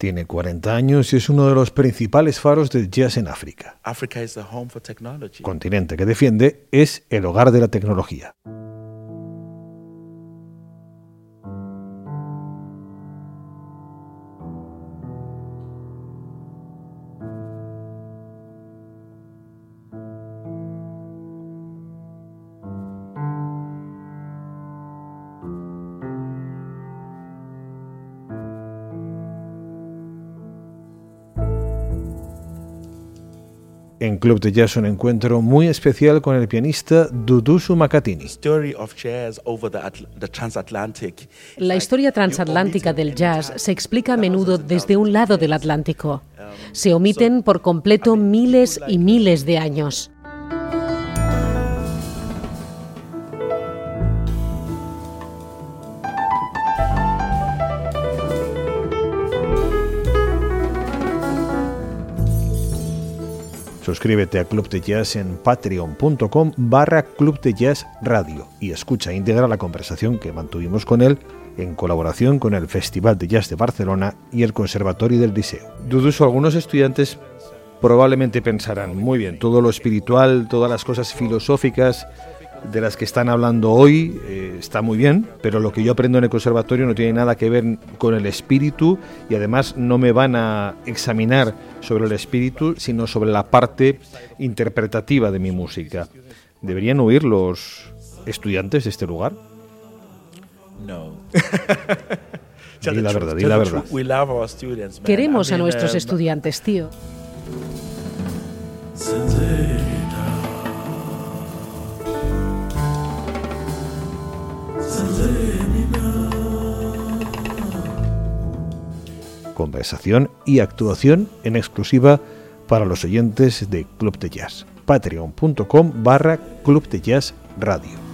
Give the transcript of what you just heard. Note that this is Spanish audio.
Tiene 40 años y es uno de los principales faros del jazz en África. Continente que defiende es el hogar de la tecnología. En Club de Jazz un encuentro muy especial con el pianista Dudusu Makatini. La historia transatlántica del jazz se explica a menudo desde un lado del Atlántico. Se omiten por completo miles y miles de años. Suscríbete a Club de Jazz en patreon.com barra Club de Jazz Radio y escucha íntegra la conversación que mantuvimos con él en colaboración con el Festival de Jazz de Barcelona y el Conservatorio del Liceo. Duduso, algunos estudiantes probablemente pensarán, muy bien, todo lo espiritual, todas las cosas filosóficas, de las que están hablando hoy eh, está muy bien, pero lo que yo aprendo en el conservatorio no tiene nada que ver con el espíritu y además no me van a examinar sobre el espíritu, sino sobre la parte interpretativa de mi música. ¿Deberían huir los estudiantes de este lugar? No. di la verdad, di la verdad. Queremos a nuestros um, estudiantes, tío. Conversación y actuación en exclusiva para los oyentes de Club de Jazz. Patreon.com barra Club de Jazz Radio.